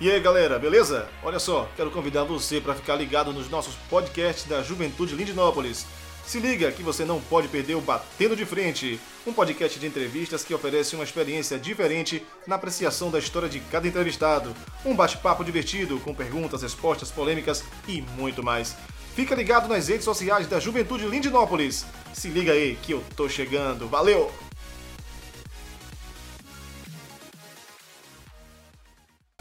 E aí galera, beleza? Olha só, quero convidar você para ficar ligado nos nossos podcasts da Juventude Lindinópolis. Se liga que você não pode perder o Batendo de Frente, um podcast de entrevistas que oferece uma experiência diferente na apreciação da história de cada entrevistado. Um bate-papo divertido com perguntas, respostas polêmicas e muito mais. Fica ligado nas redes sociais da Juventude Lindinópolis. Se liga aí que eu tô chegando. Valeu!